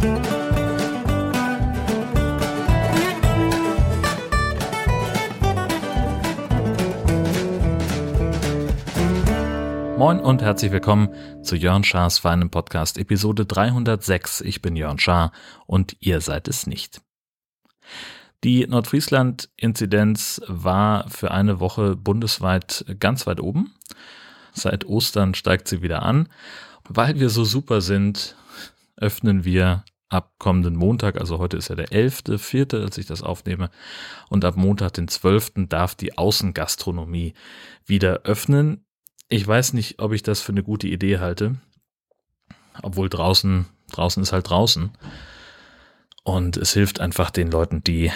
Moin und herzlich willkommen zu Jörn Schars feinem Podcast Episode 306. Ich bin Jörn Schaar und ihr seid es nicht. Die Nordfriesland-Inzidenz war für eine Woche bundesweit ganz weit oben. Seit Ostern steigt sie wieder an. Weil wir so super sind, öffnen wir ab kommenden Montag, also heute ist ja der 11.4., als ich das aufnehme, und ab Montag, den 12., darf die Außengastronomie wieder öffnen. Ich weiß nicht, ob ich das für eine gute Idee halte. Obwohl draußen, draußen ist halt draußen. Und es hilft einfach den Leuten, die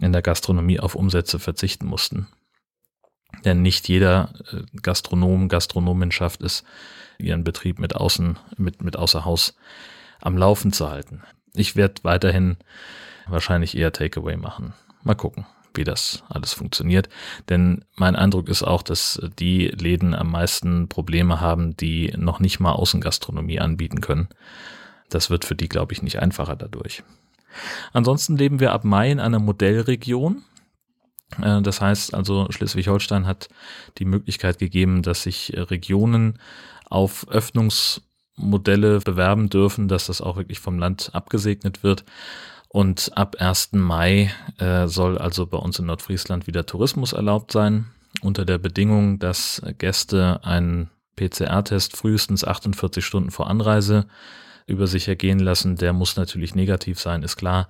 in der Gastronomie auf Umsätze verzichten mussten. Denn nicht jeder äh, Gastronom, Gastronomin schafft es, ihren Betrieb mit außen, mit, mit außer Haus am Laufen zu halten. Ich werde weiterhin wahrscheinlich eher Takeaway machen. Mal gucken wie das alles funktioniert. Denn mein Eindruck ist auch, dass die Läden am meisten Probleme haben, die noch nicht mal Außengastronomie anbieten können. Das wird für die, glaube ich, nicht einfacher dadurch. Ansonsten leben wir ab Mai in einer Modellregion. Äh, das heißt also, Schleswig-Holstein hat die Möglichkeit gegeben, dass sich Regionen auf Öffnungsmodelle bewerben dürfen, dass das auch wirklich vom Land abgesegnet wird. Und ab 1. Mai äh, soll also bei uns in Nordfriesland wieder Tourismus erlaubt sein, unter der Bedingung, dass Gäste einen PCR-Test frühestens 48 Stunden vor Anreise über sich ergehen lassen. Der muss natürlich negativ sein, ist klar.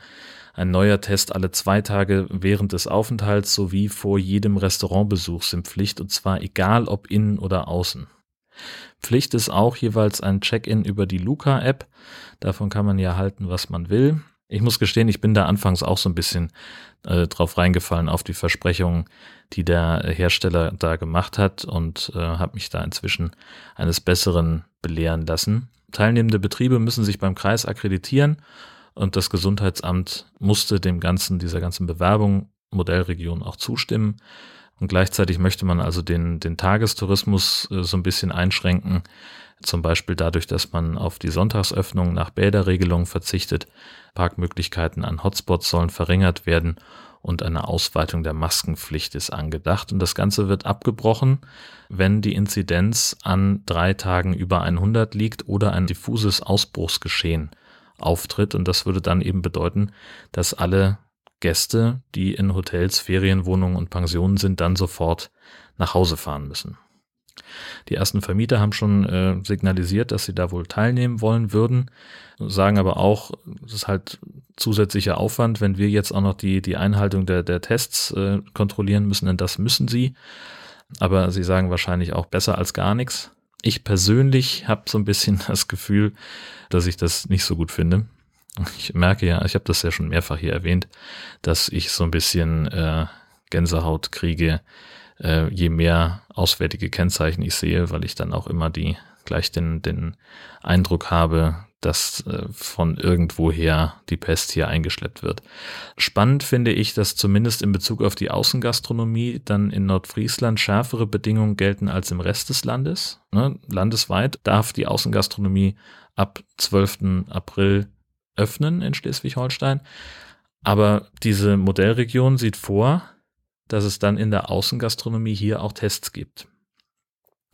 Ein neuer Test alle zwei Tage während des Aufenthalts sowie vor jedem Restaurantbesuch sind Pflicht und zwar egal ob innen oder außen. Pflicht ist auch jeweils ein Check-in über die Luca-App. Davon kann man ja halten, was man will. Ich muss gestehen, ich bin da anfangs auch so ein bisschen äh, drauf reingefallen auf die Versprechungen, die der Hersteller da gemacht hat und äh, habe mich da inzwischen eines Besseren belehren lassen. Teilnehmende Betriebe müssen sich beim Kreis akkreditieren und das Gesundheitsamt musste dem ganzen, dieser ganzen Bewerbung Modellregion auch zustimmen. Und gleichzeitig möchte man also den, den Tagestourismus äh, so ein bisschen einschränken, zum Beispiel dadurch, dass man auf die Sonntagsöffnung nach Bäderregelungen verzichtet. Parkmöglichkeiten an Hotspots sollen verringert werden und eine Ausweitung der Maskenpflicht ist angedacht. Und das Ganze wird abgebrochen, wenn die Inzidenz an drei Tagen über 100 liegt oder ein diffuses Ausbruchsgeschehen auftritt. Und das würde dann eben bedeuten, dass alle Gäste, die in Hotels, Ferienwohnungen und Pensionen sind, dann sofort nach Hause fahren müssen. Die ersten Vermieter haben schon äh, signalisiert, dass sie da wohl teilnehmen wollen würden, sagen aber auch, es ist halt zusätzlicher Aufwand, wenn wir jetzt auch noch die, die Einhaltung der, der Tests äh, kontrollieren müssen, denn das müssen sie. Aber sie sagen wahrscheinlich auch besser als gar nichts. Ich persönlich habe so ein bisschen das Gefühl, dass ich das nicht so gut finde. Ich merke ja, ich habe das ja schon mehrfach hier erwähnt, dass ich so ein bisschen äh, Gänsehaut kriege, äh, je mehr auswärtige Kennzeichen ich sehe, weil ich dann auch immer die gleich den, den Eindruck habe, dass äh, von irgendwoher die Pest hier eingeschleppt wird. Spannend finde ich, dass zumindest in Bezug auf die Außengastronomie dann in Nordfriesland schärfere Bedingungen gelten als im Rest des Landes. Ne? Landesweit darf die Außengastronomie ab 12. April öffnen in Schleswig-Holstein. Aber diese Modellregion sieht vor, dass es dann in der Außengastronomie hier auch Tests gibt.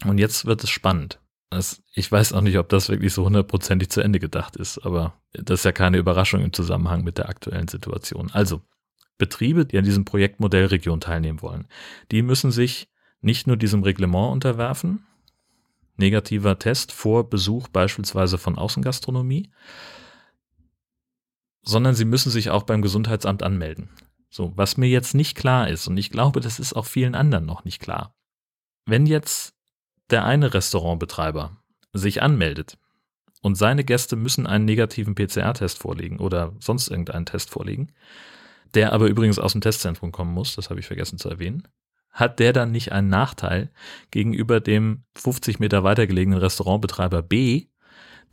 Und jetzt wird es spannend. Das, ich weiß auch nicht, ob das wirklich so hundertprozentig zu Ende gedacht ist, aber das ist ja keine Überraschung im Zusammenhang mit der aktuellen Situation. Also, Betriebe, die an diesem Projekt Modellregion teilnehmen wollen, die müssen sich nicht nur diesem Reglement unterwerfen, negativer Test vor Besuch beispielsweise von Außengastronomie, sondern sie müssen sich auch beim Gesundheitsamt anmelden. So, was mir jetzt nicht klar ist, und ich glaube, das ist auch vielen anderen noch nicht klar. Wenn jetzt der eine Restaurantbetreiber sich anmeldet und seine Gäste müssen einen negativen PCR-Test vorlegen oder sonst irgendeinen Test vorlegen, der aber übrigens aus dem Testzentrum kommen muss, das habe ich vergessen zu erwähnen, hat der dann nicht einen Nachteil gegenüber dem 50 Meter weitergelegenen Restaurantbetreiber B,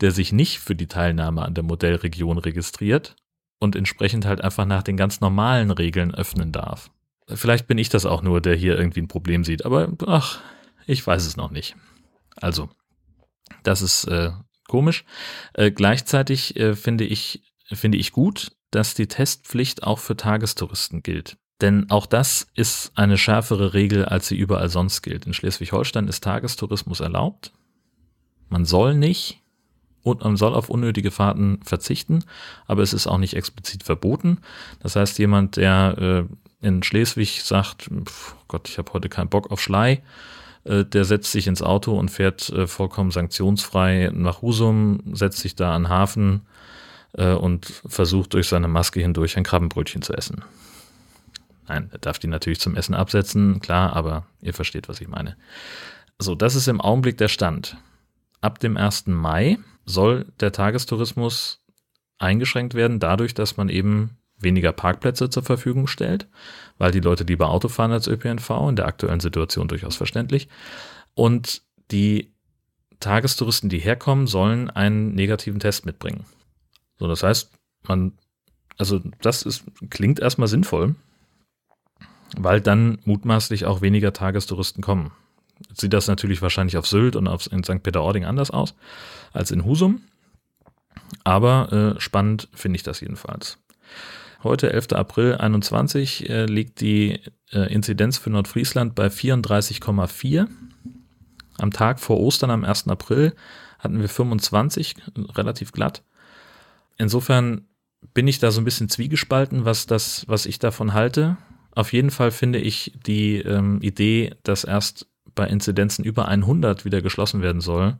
der sich nicht für die Teilnahme an der Modellregion registriert und entsprechend halt einfach nach den ganz normalen Regeln öffnen darf. Vielleicht bin ich das auch nur, der hier irgendwie ein Problem sieht, aber ach, ich weiß es noch nicht. Also, das ist äh, komisch. Äh, gleichzeitig äh, finde ich finde ich gut, dass die Testpflicht auch für Tagestouristen gilt. Denn auch das ist eine schärfere Regel, als sie überall sonst gilt. In Schleswig-Holstein ist Tagestourismus erlaubt. Man soll nicht und man soll auf unnötige Fahrten verzichten, aber es ist auch nicht explizit verboten. Das heißt, jemand, der äh, in Schleswig sagt, pf, Gott, ich habe heute keinen Bock auf Schlei, äh, der setzt sich ins Auto und fährt äh, vollkommen sanktionsfrei nach Husum, setzt sich da an Hafen äh, und versucht durch seine Maske hindurch ein Krabbenbrötchen zu essen. Nein, er darf die natürlich zum Essen absetzen, klar, aber ihr versteht, was ich meine. So, das ist im Augenblick der Stand. Ab dem 1. Mai soll der Tagestourismus eingeschränkt werden, dadurch, dass man eben weniger Parkplätze zur Verfügung stellt, weil die Leute lieber Auto fahren als ÖPNV, in der aktuellen Situation durchaus verständlich. Und die Tagestouristen, die herkommen, sollen einen negativen Test mitbringen. So, das heißt, man, also das ist, klingt erstmal sinnvoll, weil dann mutmaßlich auch weniger Tagestouristen kommen. Sieht das natürlich wahrscheinlich auf Sylt und auf, in St. Peter-Ording anders aus als in Husum. Aber äh, spannend finde ich das jedenfalls. Heute, 11. April 21, äh, liegt die äh, Inzidenz für Nordfriesland bei 34,4. Am Tag vor Ostern, am 1. April, hatten wir 25, relativ glatt. Insofern bin ich da so ein bisschen zwiegespalten, was das, was ich davon halte. Auf jeden Fall finde ich die ähm, Idee, dass erst bei Inzidenzen über 100 wieder geschlossen werden soll,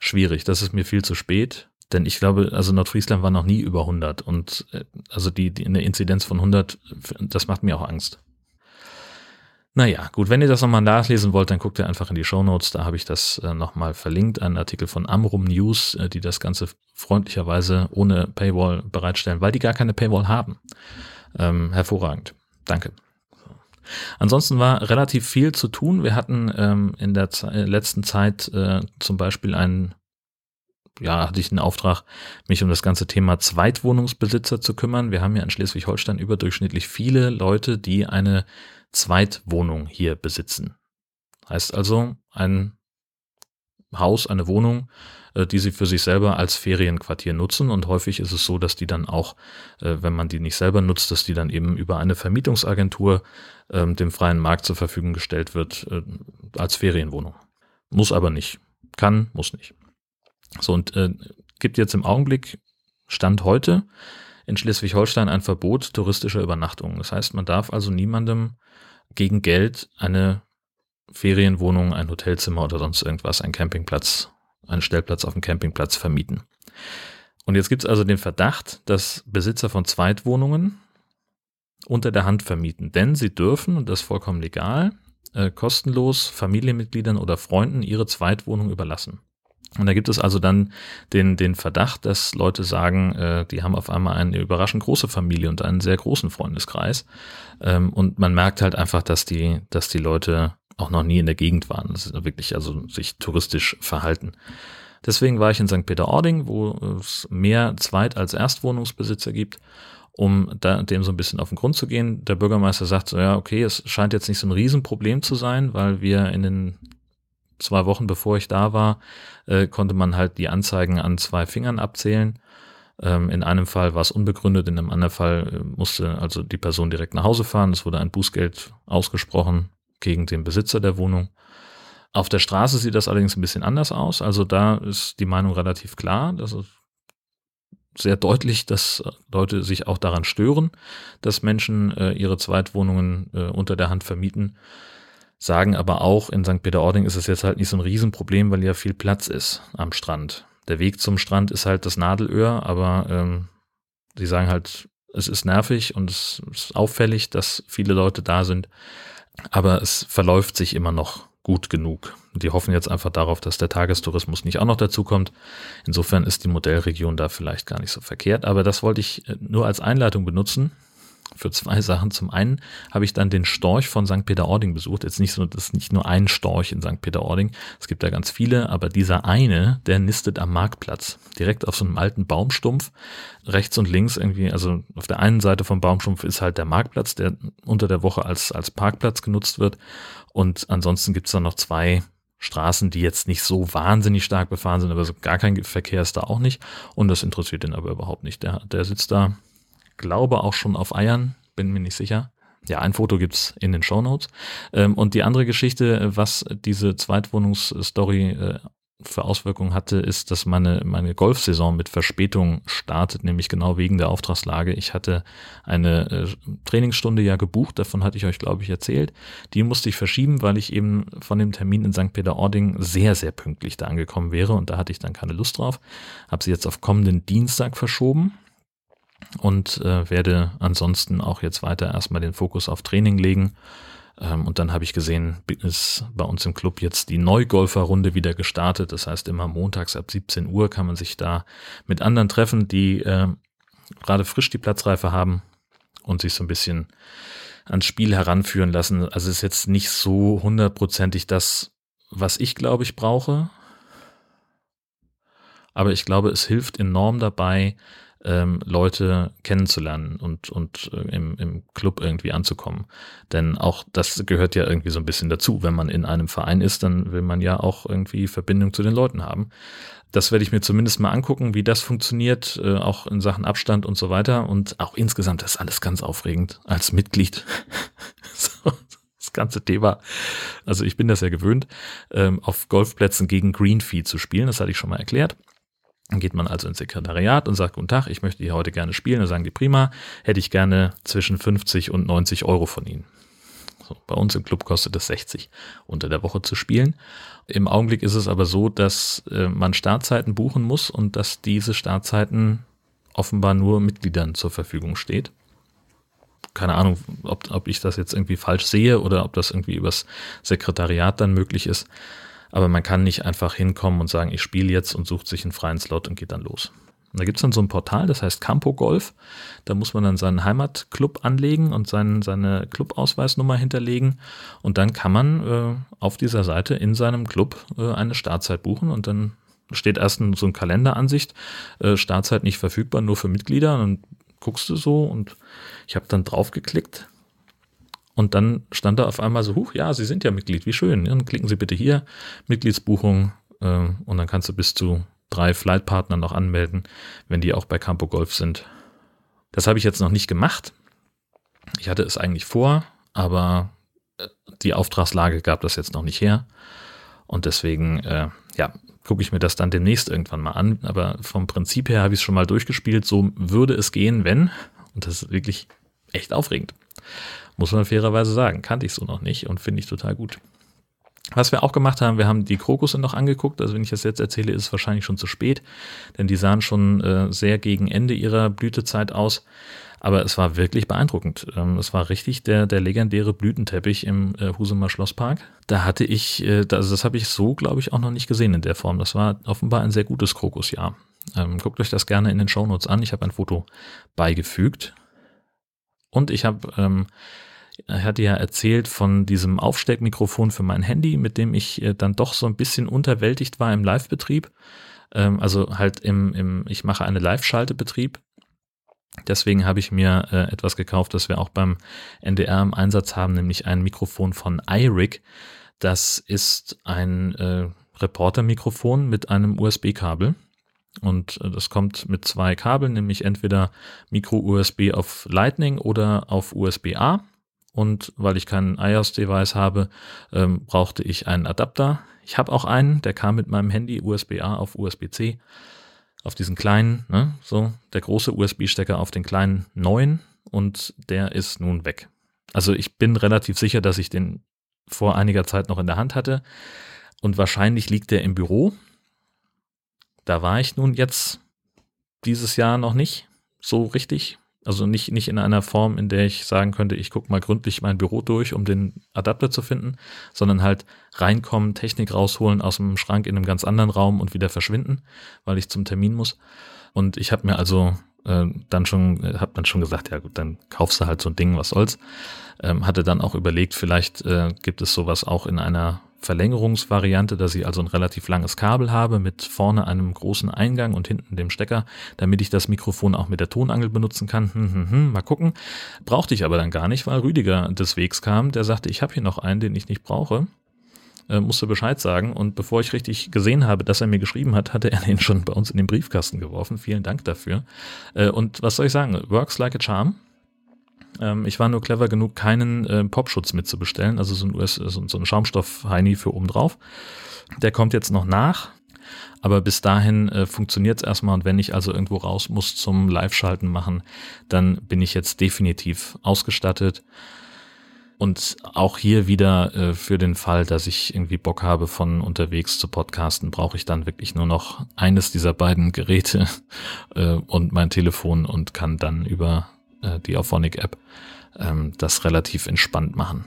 schwierig. Das ist mir viel zu spät. Denn ich glaube, also Nordfriesland war noch nie über 100 und äh, also die, die eine Inzidenz von 100, das macht mir auch Angst. Naja, gut, wenn ihr das nochmal nachlesen wollt, dann guckt ihr einfach in die Show Notes, da habe ich das äh, nochmal verlinkt, einen Artikel von Amrum News, äh, die das Ganze freundlicherweise ohne Paywall bereitstellen, weil die gar keine Paywall haben. Ähm, hervorragend. Danke. Ansonsten war relativ viel zu tun. Wir hatten ähm, in der Ze äh, letzten Zeit äh, zum Beispiel einen, ja, hatte ich den Auftrag, mich um das ganze Thema Zweitwohnungsbesitzer zu kümmern. Wir haben ja in Schleswig-Holstein überdurchschnittlich viele Leute, die eine Zweitwohnung hier besitzen. Heißt also, ein Haus, eine Wohnung, äh, die sie für sich selber als Ferienquartier nutzen. Und häufig ist es so, dass die dann auch, äh, wenn man die nicht selber nutzt, dass die dann eben über eine Vermietungsagentur ähm, dem freien Markt zur Verfügung gestellt wird äh, als Ferienwohnung. Muss aber nicht. Kann, muss nicht. So, und äh, gibt jetzt im Augenblick, Stand heute, in Schleswig-Holstein ein Verbot touristischer Übernachtungen. Das heißt, man darf also niemandem gegen Geld eine Ferienwohnung, ein Hotelzimmer oder sonst irgendwas, ein Campingplatz einen Stellplatz auf dem Campingplatz vermieten. Und jetzt gibt es also den Verdacht, dass Besitzer von Zweitwohnungen unter der Hand vermieten, denn sie dürfen, und das ist vollkommen legal, äh, kostenlos Familienmitgliedern oder Freunden ihre Zweitwohnung überlassen. Und da gibt es also dann den, den Verdacht, dass Leute sagen, äh, die haben auf einmal eine überraschend große Familie und einen sehr großen Freundeskreis. Ähm, und man merkt halt einfach, dass die, dass die Leute auch noch nie in der Gegend waren. Das ist wirklich also sich touristisch verhalten. Deswegen war ich in St. Peter-Ording, wo es mehr Zweit- als Erstwohnungsbesitzer gibt, um da, dem so ein bisschen auf den Grund zu gehen. Der Bürgermeister sagt so, ja, okay, es scheint jetzt nicht so ein Riesenproblem zu sein, weil wir in den zwei Wochen, bevor ich da war, äh, konnte man halt die Anzeigen an zwei Fingern abzählen. Ähm, in einem Fall war es unbegründet, in einem anderen Fall äh, musste also die Person direkt nach Hause fahren. Es wurde ein Bußgeld ausgesprochen gegen den Besitzer der Wohnung. Auf der Straße sieht das allerdings ein bisschen anders aus. Also da ist die Meinung relativ klar. Das ist sehr deutlich, dass Leute sich auch daran stören, dass Menschen äh, ihre Zweitwohnungen äh, unter der Hand vermieten. Sagen aber auch, in St. Peter-Ording ist es jetzt halt nicht so ein Riesenproblem, weil ja viel Platz ist am Strand. Der Weg zum Strand ist halt das Nadelöhr, aber ähm, sie sagen halt, es ist nervig und es ist auffällig, dass viele Leute da sind. Aber es verläuft sich immer noch gut genug. Die hoffen jetzt einfach darauf, dass der Tagestourismus nicht auch noch dazukommt. Insofern ist die Modellregion da vielleicht gar nicht so verkehrt. Aber das wollte ich äh, nur als Einleitung benutzen, für zwei Sachen. Zum einen habe ich dann den Storch von St. Peter-Ording besucht. Jetzt nicht so, das ist nicht nur ein Storch in St. Peter-Ording. Es gibt da ganz viele, aber dieser eine, der nistet am Marktplatz. Direkt auf so einem alten Baumstumpf. Rechts und links irgendwie, also auf der einen Seite vom Baumstumpf ist halt der Marktplatz, der unter der Woche als, als Parkplatz genutzt wird. Und ansonsten gibt es dann noch zwei Straßen, die jetzt nicht so wahnsinnig stark befahren sind, aber so gar kein Verkehr ist da auch nicht. Und das interessiert ihn aber überhaupt nicht. Der, der sitzt da, glaube auch schon auf Eiern, bin mir nicht sicher. Ja, ein Foto gibt's in den Show Notes. Ähm, und die andere Geschichte, was diese Zweitwohnungsstory äh, für Auswirkungen hatte, ist, dass meine, meine Golfsaison mit Verspätung startet, nämlich genau wegen der Auftragslage. Ich hatte eine äh, Trainingsstunde ja gebucht, davon hatte ich euch, glaube ich, erzählt. Die musste ich verschieben, weil ich eben von dem Termin in St. Peter-Ording sehr, sehr pünktlich da angekommen wäre und da hatte ich dann keine Lust drauf. Habe sie jetzt auf kommenden Dienstag verschoben und äh, werde ansonsten auch jetzt weiter erstmal den Fokus auf Training legen. Ähm, und dann habe ich gesehen, ist bei uns im Club jetzt die Neugolferrunde wieder gestartet. Das heißt, immer montags ab 17 Uhr kann man sich da mit anderen treffen, die äh, gerade frisch die Platzreife haben und sich so ein bisschen ans Spiel heranführen lassen. Also es ist jetzt nicht so hundertprozentig das, was ich glaube ich brauche. Aber ich glaube, es hilft enorm dabei, ähm, Leute kennenzulernen und, und äh, im, im Club irgendwie anzukommen. Denn auch das gehört ja irgendwie so ein bisschen dazu. Wenn man in einem Verein ist, dann will man ja auch irgendwie Verbindung zu den Leuten haben. Das werde ich mir zumindest mal angucken, wie das funktioniert, äh, auch in Sachen Abstand und so weiter. Und auch insgesamt ist alles ganz aufregend als Mitglied. so, das ganze Thema. Also ich bin das ja gewöhnt, ähm, auf Golfplätzen gegen Greenfee zu spielen. Das hatte ich schon mal erklärt. Dann geht man also ins Sekretariat und sagt, guten Tag, ich möchte hier heute gerne spielen. Dann sagen die, prima, hätte ich gerne zwischen 50 und 90 Euro von Ihnen. So, bei uns im Club kostet es 60 unter der Woche zu spielen. Im Augenblick ist es aber so, dass äh, man Startzeiten buchen muss und dass diese Startzeiten offenbar nur Mitgliedern zur Verfügung steht. Keine Ahnung, ob, ob ich das jetzt irgendwie falsch sehe oder ob das irgendwie übers Sekretariat dann möglich ist. Aber man kann nicht einfach hinkommen und sagen, ich spiele jetzt und sucht sich einen freien Slot und geht dann los. Und da gibt es dann so ein Portal, das heißt Campo Golf. Da muss man dann seinen Heimatclub anlegen und seinen, seine Clubausweisnummer hinterlegen. Und dann kann man äh, auf dieser Seite in seinem Club äh, eine Startzeit buchen und dann steht erst so ein Kalenderansicht, äh, Startzeit nicht verfügbar, nur für Mitglieder. Und dann guckst du so und ich habe dann draufgeklickt und dann stand da auf einmal so, huch, ja, Sie sind ja Mitglied, wie schön. Dann klicken Sie bitte hier, Mitgliedsbuchung, äh, und dann kannst du bis zu drei Flightpartner noch anmelden, wenn die auch bei Campo Golf sind. Das habe ich jetzt noch nicht gemacht. Ich hatte es eigentlich vor, aber äh, die Auftragslage gab das jetzt noch nicht her. Und deswegen, äh, ja, gucke ich mir das dann demnächst irgendwann mal an. Aber vom Prinzip her habe ich es schon mal durchgespielt. So würde es gehen, wenn, und das ist wirklich echt aufregend. Muss man fairerweise sagen. Kannte ich so noch nicht und finde ich total gut. Was wir auch gemacht haben, wir haben die Krokusse noch angeguckt. Also wenn ich das jetzt erzähle, ist es wahrscheinlich schon zu spät, denn die sahen schon äh, sehr gegen Ende ihrer Blütezeit aus. Aber es war wirklich beeindruckend. Ähm, es war richtig der, der legendäre Blütenteppich im äh, Husumer Schlosspark. Da hatte ich, äh, also das habe ich so, glaube ich, auch noch nicht gesehen in der Form. Das war offenbar ein sehr gutes Krokusjahr. Ähm, guckt euch das gerne in den Shownotes an. Ich habe ein Foto beigefügt. Und ich habe ähm, er hatte ja erzählt von diesem Aufsteckmikrofon für mein Handy, mit dem ich äh, dann doch so ein bisschen unterwältigt war im Live-Betrieb. Ähm, also halt im, im, ich mache eine Live-Schaltebetrieb. Deswegen habe ich mir äh, etwas gekauft, das wir auch beim NDR im Einsatz haben, nämlich ein Mikrofon von iRig. Das ist ein äh, Reporter-Mikrofon mit einem USB-Kabel. Und äh, das kommt mit zwei Kabeln, nämlich entweder Micro-USB auf Lightning oder auf USB-A. Und weil ich kein iOS-Device habe, ähm, brauchte ich einen Adapter. Ich habe auch einen, der kam mit meinem Handy USB-A auf USB-C. Auf diesen kleinen, ne, so, der große USB-Stecker auf den kleinen neuen und der ist nun weg. Also ich bin relativ sicher, dass ich den vor einiger Zeit noch in der Hand hatte und wahrscheinlich liegt der im Büro. Da war ich nun jetzt dieses Jahr noch nicht so richtig. Also nicht, nicht in einer Form, in der ich sagen könnte, ich gucke mal gründlich mein Büro durch, um den Adapter zu finden, sondern halt reinkommen, Technik rausholen aus dem Schrank in einem ganz anderen Raum und wieder verschwinden, weil ich zum Termin muss. Und ich habe mir also äh, dann schon, äh, habe dann schon gesagt, ja gut, dann kaufst du halt so ein Ding, was soll's. Ähm, hatte dann auch überlegt, vielleicht äh, gibt es sowas auch in einer Verlängerungsvariante, dass ich also ein relativ langes Kabel habe mit vorne einem großen Eingang und hinten dem Stecker, damit ich das Mikrofon auch mit der Tonangel benutzen kann. Hm, hm, hm, mal gucken. Brauchte ich aber dann gar nicht, weil Rüdiger des Wegs kam, der sagte, ich habe hier noch einen, den ich nicht brauche. äh, musste Bescheid sagen. Und bevor ich richtig gesehen habe, dass er mir geschrieben hat, hatte er den schon bei uns in den Briefkasten geworfen. Vielen Dank dafür. Äh, und was soll ich sagen? Works like a charm. Ähm, ich war nur clever genug, keinen äh, Popschutz mitzubestellen, also so ein, US, so, so ein Schaumstoff-Heini für oben drauf. Der kommt jetzt noch nach. Aber bis dahin äh, funktioniert es erstmal und wenn ich also irgendwo raus muss zum Live-Schalten machen, dann bin ich jetzt definitiv ausgestattet. Und auch hier wieder äh, für den Fall, dass ich irgendwie Bock habe, von unterwegs zu podcasten, brauche ich dann wirklich nur noch eines dieser beiden Geräte äh, und mein Telefon und kann dann über äh, die Auphonic-App ähm, das relativ entspannt machen.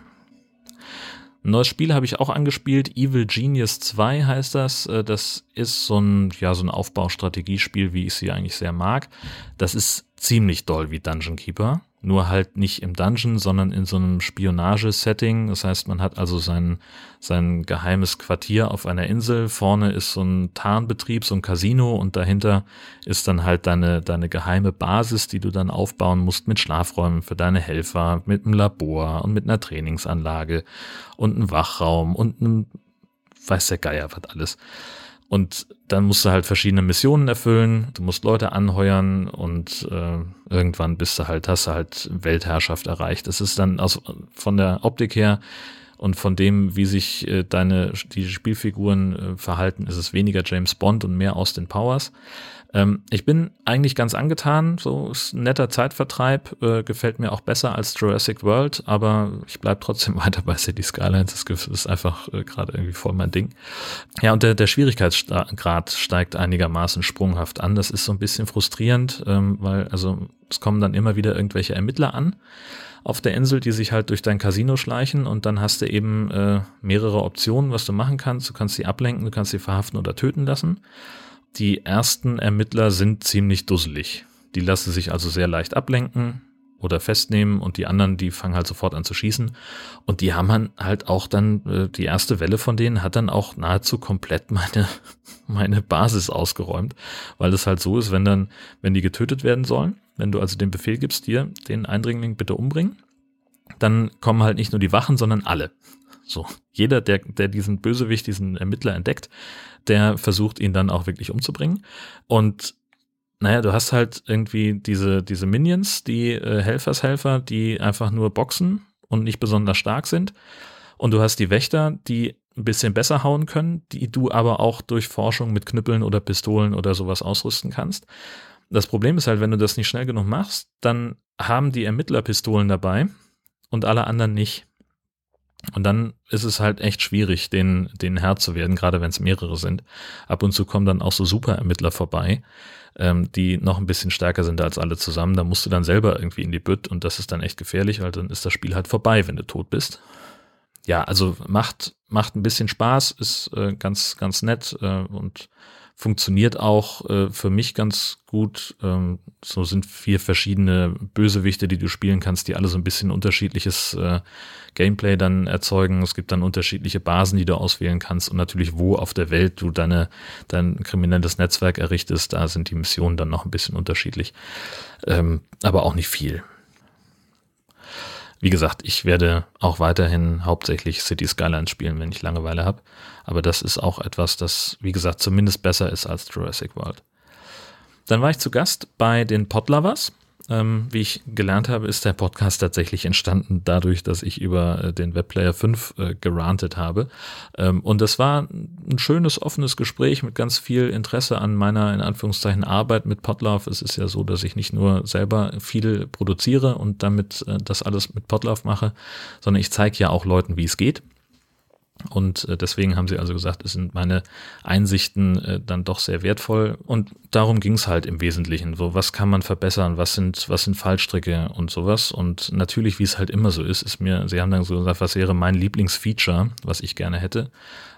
Ein neues Spiel habe ich auch angespielt, Evil Genius 2 heißt das. Äh, das ist so ein, ja, so ein Aufbaustrategiespiel, wie ich sie eigentlich sehr mag. Das ist ziemlich doll wie Dungeon Keeper nur halt nicht im Dungeon, sondern in so einem Spionagesetting. Das heißt, man hat also sein, sein geheimes Quartier auf einer Insel. Vorne ist so ein Tarnbetrieb, so ein Casino und dahinter ist dann halt deine, deine geheime Basis, die du dann aufbauen musst mit Schlafräumen für deine Helfer, mit einem Labor und mit einer Trainingsanlage und einem Wachraum und einem, weiß der Geier, was alles. Und dann musst du halt verschiedene Missionen erfüllen, du musst Leute anheuern und äh, irgendwann bist du halt, hast du halt Weltherrschaft erreicht. Das ist dann aus, von der Optik her und von dem, wie sich äh, deine die Spielfiguren äh, verhalten, ist es weniger James Bond und mehr Austin Powers. Ähm, ich bin eigentlich ganz angetan, so ist ein netter Zeitvertreib, äh, gefällt mir auch besser als Jurassic World, aber ich bleib trotzdem weiter bei City Skylines, das ist einfach äh, gerade irgendwie voll mein Ding. Ja, und der, der Schwierigkeitsgrad steigt einigermaßen sprunghaft an, das ist so ein bisschen frustrierend, ähm, weil also es kommen dann immer wieder irgendwelche Ermittler an auf der Insel, die sich halt durch dein Casino schleichen und dann hast du eben äh, mehrere Optionen, was du machen kannst. Du kannst sie ablenken, du kannst sie verhaften oder töten lassen. Die ersten Ermittler sind ziemlich dusselig. Die lassen sich also sehr leicht ablenken oder festnehmen und die anderen, die fangen halt sofort an zu schießen. Und die haben halt auch dann, äh, die erste Welle von denen hat dann auch nahezu komplett meine, meine Basis ausgeräumt, weil es halt so ist, wenn dann, wenn die getötet werden sollen, wenn du also den Befehl gibst, dir den Eindringling bitte umbringen, dann kommen halt nicht nur die Wachen, sondern alle. So, jeder, der, der diesen Bösewicht, diesen Ermittler entdeckt, der versucht ihn dann auch wirklich umzubringen. Und naja, du hast halt irgendwie diese, diese Minions, die äh, Helfershelfer, die einfach nur boxen und nicht besonders stark sind. Und du hast die Wächter, die ein bisschen besser hauen können, die du aber auch durch Forschung mit Knüppeln oder Pistolen oder sowas ausrüsten kannst. Das Problem ist halt, wenn du das nicht schnell genug machst, dann haben die Ermittler Pistolen dabei und alle anderen nicht. Und dann ist es halt echt schwierig, den, den Herr zu werden, gerade wenn es mehrere sind. Ab und zu kommen dann auch so Super-Ermittler vorbei, ähm, die noch ein bisschen stärker sind als alle zusammen. Da musst du dann selber irgendwie in die Bütt und das ist dann echt gefährlich, weil dann ist das Spiel halt vorbei, wenn du tot bist. Ja, also macht, macht ein bisschen Spaß, ist äh, ganz, ganz nett äh, und funktioniert auch äh, für mich ganz gut. Ähm, so sind vier verschiedene Bösewichte, die du spielen kannst, die alle so ein bisschen unterschiedliches äh, Gameplay dann erzeugen. Es gibt dann unterschiedliche Basen, die du auswählen kannst und natürlich, wo auf der Welt du deine, dein kriminelles Netzwerk errichtest, da sind die Missionen dann noch ein bisschen unterschiedlich. Ähm, aber auch nicht viel. Wie gesagt, ich werde auch weiterhin hauptsächlich City Skylines spielen, wenn ich Langeweile habe. Aber das ist auch etwas, das, wie gesagt, zumindest besser ist als Jurassic World. Dann war ich zu Gast bei den Podlovers. Ähm, wie ich gelernt habe, ist der Podcast tatsächlich entstanden dadurch, dass ich über äh, den Webplayer 5 äh, gerantet habe. Ähm, und das war ein schönes, offenes Gespräch mit ganz viel Interesse an meiner, in Anführungszeichen, Arbeit mit Podlove. Es ist ja so, dass ich nicht nur selber viel produziere und damit äh, das alles mit Podlove mache, sondern ich zeige ja auch Leuten, wie es geht. Und äh, deswegen haben sie also gesagt, es sind meine Einsichten äh, dann doch sehr wertvoll. Und darum ging es halt im Wesentlichen. So, was kann man verbessern? Was sind, was sind Fallstricke und sowas? Und natürlich, wie es halt immer so ist, ist mir, sie haben dann so gesagt, was wäre mein Lieblingsfeature, was ich gerne hätte.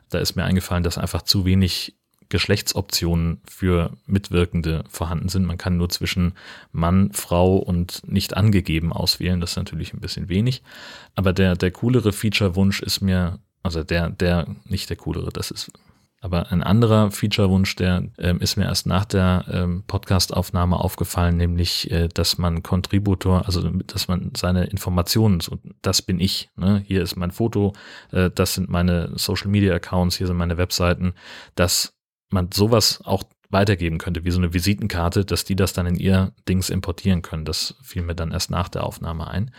Da ist mir eingefallen, dass einfach zu wenig Geschlechtsoptionen für Mitwirkende vorhanden sind. Man kann nur zwischen Mann, Frau und nicht angegeben auswählen. Das ist natürlich ein bisschen wenig. Aber der, der coolere Feature-Wunsch ist mir also der, der, nicht der coolere, das ist Aber ein anderer Feature-Wunsch, der ähm, ist mir erst nach der ähm, Podcast-Aufnahme aufgefallen, nämlich, äh, dass man Contributor, also dass man seine Informationen, so, das bin ich, ne? hier ist mein Foto, äh, das sind meine Social-Media-Accounts, hier sind meine Webseiten, dass man sowas auch weitergeben könnte, wie so eine Visitenkarte, dass die das dann in ihr Dings importieren können. Das fiel mir dann erst nach der Aufnahme ein.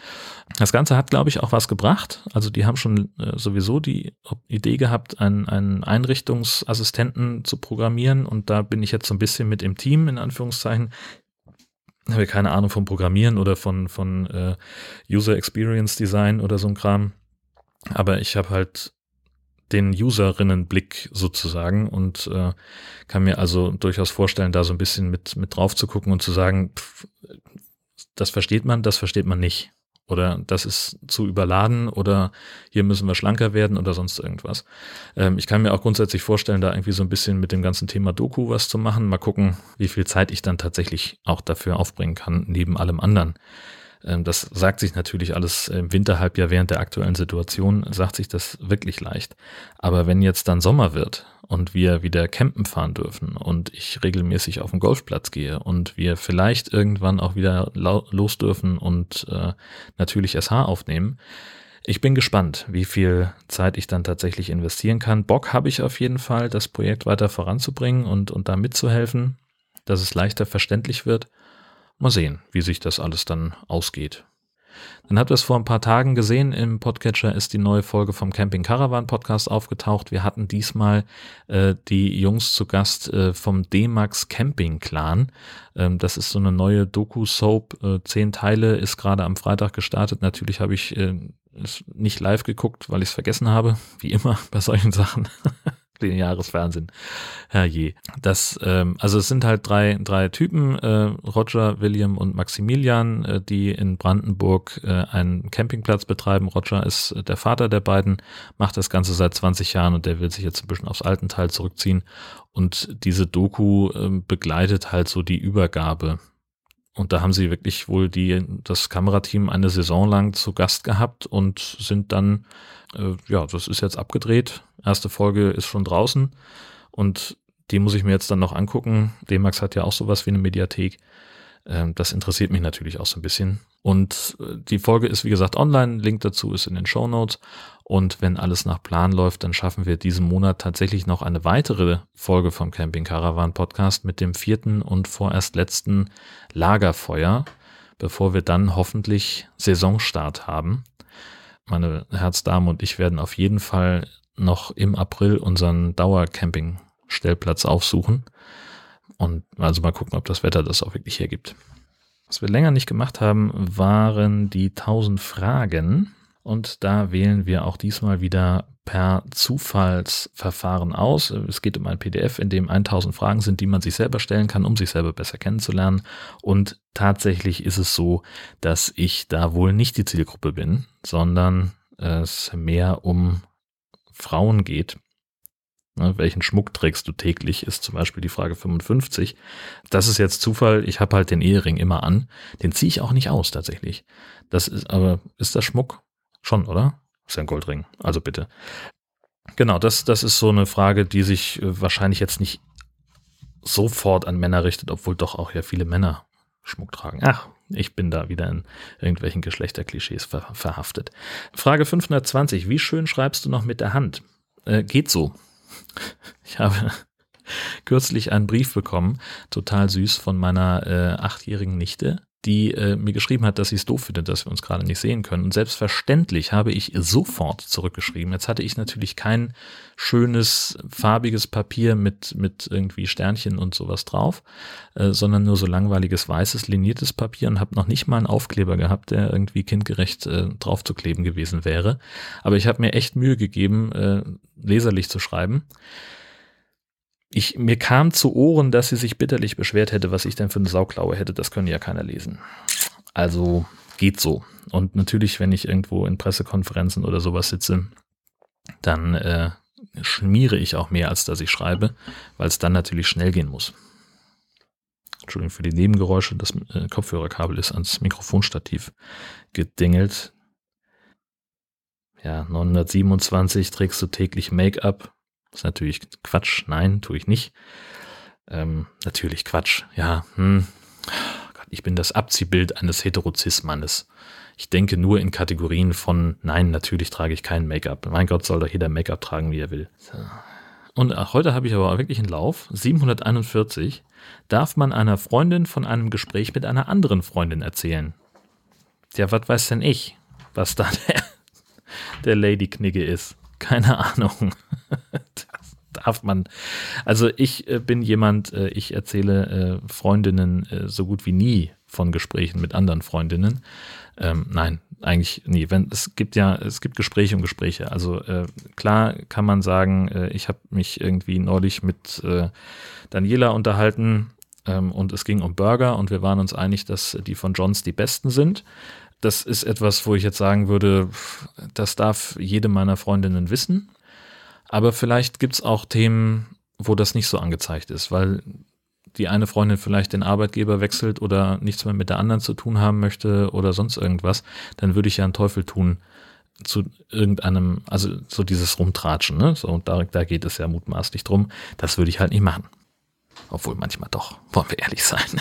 Das Ganze hat, glaube ich, auch was gebracht. Also die haben schon äh, sowieso die Idee gehabt, einen, einen Einrichtungsassistenten zu programmieren und da bin ich jetzt so ein bisschen mit im Team, in Anführungszeichen. Ich habe keine Ahnung vom Programmieren oder von, von äh, User Experience Design oder so ein Kram. Aber ich habe halt den Userinnenblick sozusagen und äh, kann mir also durchaus vorstellen, da so ein bisschen mit, mit drauf zu gucken und zu sagen, pff, das versteht man, das versteht man nicht. Oder das ist zu überladen oder hier müssen wir schlanker werden oder sonst irgendwas. Ähm, ich kann mir auch grundsätzlich vorstellen, da irgendwie so ein bisschen mit dem ganzen Thema Doku was zu machen. Mal gucken, wie viel Zeit ich dann tatsächlich auch dafür aufbringen kann, neben allem anderen. Ähm, das sagt sich natürlich alles im Winterhalbjahr während der aktuellen Situation, sagt sich das wirklich leicht. Aber wenn jetzt dann Sommer wird und wir wieder campen fahren dürfen und ich regelmäßig auf den Golfplatz gehe und wir vielleicht irgendwann auch wieder los dürfen und äh, natürlich SH aufnehmen, ich bin gespannt, wie viel Zeit ich dann tatsächlich investieren kann. Bock habe ich auf jeden Fall, das Projekt weiter voranzubringen und, und da mitzuhelfen, dass es leichter verständlich wird. Mal sehen, wie sich das alles dann ausgeht. Dann habt ihr es vor ein paar Tagen gesehen, im Podcatcher ist die neue Folge vom Camping Caravan Podcast aufgetaucht. Wir hatten diesmal äh, die Jungs zu Gast äh, vom D-Max Camping Clan. Ähm, das ist so eine neue Doku-Soap, äh, zehn Teile, ist gerade am Freitag gestartet. Natürlich habe ich äh, nicht live geguckt, weil ich es vergessen habe, wie immer bei solchen Sachen. Lineares Fernsehen. Herrje. Das, ähm, also es sind halt drei, drei Typen, äh, Roger, William und Maximilian, äh, die in Brandenburg äh, einen Campingplatz betreiben. Roger ist der Vater der beiden, macht das Ganze seit 20 Jahren und der will sich jetzt ein bisschen aufs alten Teil zurückziehen. Und diese Doku äh, begleitet halt so die Übergabe und da haben sie wirklich wohl die, das Kamerateam eine Saison lang zu Gast gehabt und sind dann, äh, ja, das ist jetzt abgedreht. Erste Folge ist schon draußen und die muss ich mir jetzt dann noch angucken. D-Max hat ja auch sowas wie eine Mediathek. Ähm, das interessiert mich natürlich auch so ein bisschen. Und äh, die Folge ist, wie gesagt, online. Link dazu ist in den Show Notes. Und wenn alles nach Plan läuft, dann schaffen wir diesen Monat tatsächlich noch eine weitere Folge vom Camping Caravan Podcast mit dem vierten und vorerst letzten Lagerfeuer, bevor wir dann hoffentlich Saisonstart haben. Meine Herzdamen und ich werden auf jeden Fall noch im April unseren Dauercamping-Stellplatz aufsuchen. Und also mal gucken, ob das Wetter das auch wirklich hergibt. Was wir länger nicht gemacht haben, waren die 1000 Fragen. Und da wählen wir auch diesmal wieder per Zufallsverfahren aus. Es geht um ein PDF, in dem 1000 Fragen sind, die man sich selber stellen kann, um sich selber besser kennenzulernen. Und tatsächlich ist es so, dass ich da wohl nicht die Zielgruppe bin, sondern es mehr um Frauen geht. Ne, welchen Schmuck trägst du täglich, ist zum Beispiel die Frage 55. Das ist jetzt Zufall, ich habe halt den Ehering immer an. Den ziehe ich auch nicht aus tatsächlich. Das ist, aber ist das Schmuck? Schon, oder? Ist ja ein Goldring. Also bitte. Genau, das, das ist so eine Frage, die sich äh, wahrscheinlich jetzt nicht sofort an Männer richtet, obwohl doch auch ja viele Männer Schmuck tragen. Ach, ich bin da wieder in irgendwelchen Geschlechterklischees ver verhaftet. Frage 520. Wie schön schreibst du noch mit der Hand? Äh, geht so. Ich habe kürzlich einen Brief bekommen, total süß, von meiner äh, achtjährigen Nichte, die äh, mir geschrieben hat, dass sie es doof findet, dass wir uns gerade nicht sehen können. Und selbstverständlich habe ich sofort zurückgeschrieben. Jetzt hatte ich natürlich kein schönes, farbiges Papier mit, mit irgendwie Sternchen und sowas drauf, äh, sondern nur so langweiliges, weißes, liniertes Papier und habe noch nicht mal einen Aufkleber gehabt, der irgendwie kindgerecht äh, draufzukleben gewesen wäre. Aber ich habe mir echt Mühe gegeben, äh, leserlich zu schreiben ich, mir kam zu Ohren, dass sie sich bitterlich beschwert hätte, was ich denn für eine Sauklaue hätte. Das können ja keiner lesen. Also geht so. Und natürlich, wenn ich irgendwo in Pressekonferenzen oder sowas sitze, dann äh, schmiere ich auch mehr, als dass ich schreibe, weil es dann natürlich schnell gehen muss. Entschuldigung für die Nebengeräusche, das äh, Kopfhörerkabel ist ans Mikrofonstativ gedingelt. Ja, 927 trägst du täglich Make-up Das ist natürlich Quatsch. Nein, tue ich nicht. Ähm, natürlich Quatsch. Ja, hm. Gott, ich bin das Abziehbild eines Heterozis-Mannes. Ich denke nur in Kategorien von, nein, natürlich trage ich kein Make-up. Mein Gott, soll doch jeder Make-up tragen, wie er will. Und heute habe ich aber wirklich einen Lauf, 741, darf man einer Freundin von einem Gespräch mit einer anderen Freundin erzählen. Ja, was weiß denn ich, was da der, der Lady-Knigge ist? Keine Ahnung. Darf man. Also ich äh, bin jemand, äh, ich erzähle äh, Freundinnen so gut wie nie von Gesprächen mit anderen Freundinnen. Ähm, nein, eigentlich nie. Wenn es gibt ja, es gibt Gespräche und Gespräche. Also klar kann man sagen, ich habe mich irgendwie neulich mit Daniela unterhalten ähm, und es ging um Burger und wir waren uns einig, dass die von Johns die besten sind. Das ist etwas, wo ich jetzt sagen würde, das darf jede meiner Freundinnen wissen. Aber vielleicht gibt es auch Themen, wo das nicht so angezeigt ist, weil die eine Freundin vielleicht den Arbeitgeber wechselt oder nichts mehr mit der anderen zu tun haben möchte oder sonst irgendwas, dann würde ich ja einen Teufel tun zu irgendeinem, also so dieses Rumtratschen, ne? So, und da, da geht es ja mutmaßlich drum. Das würde ich halt nicht machen. Obwohl manchmal doch, wollen wir ehrlich sein.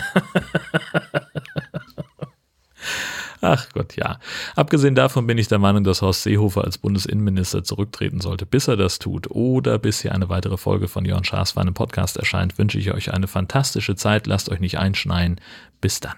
Ach Gott, ja. Abgesehen davon bin ich der Meinung, dass Horst Seehofer als Bundesinnenminister zurücktreten sollte. Bis er das tut oder bis hier eine weitere Folge von Jörn Schaas für einen Podcast erscheint, wünsche ich euch eine fantastische Zeit. Lasst euch nicht einschneien. Bis dann.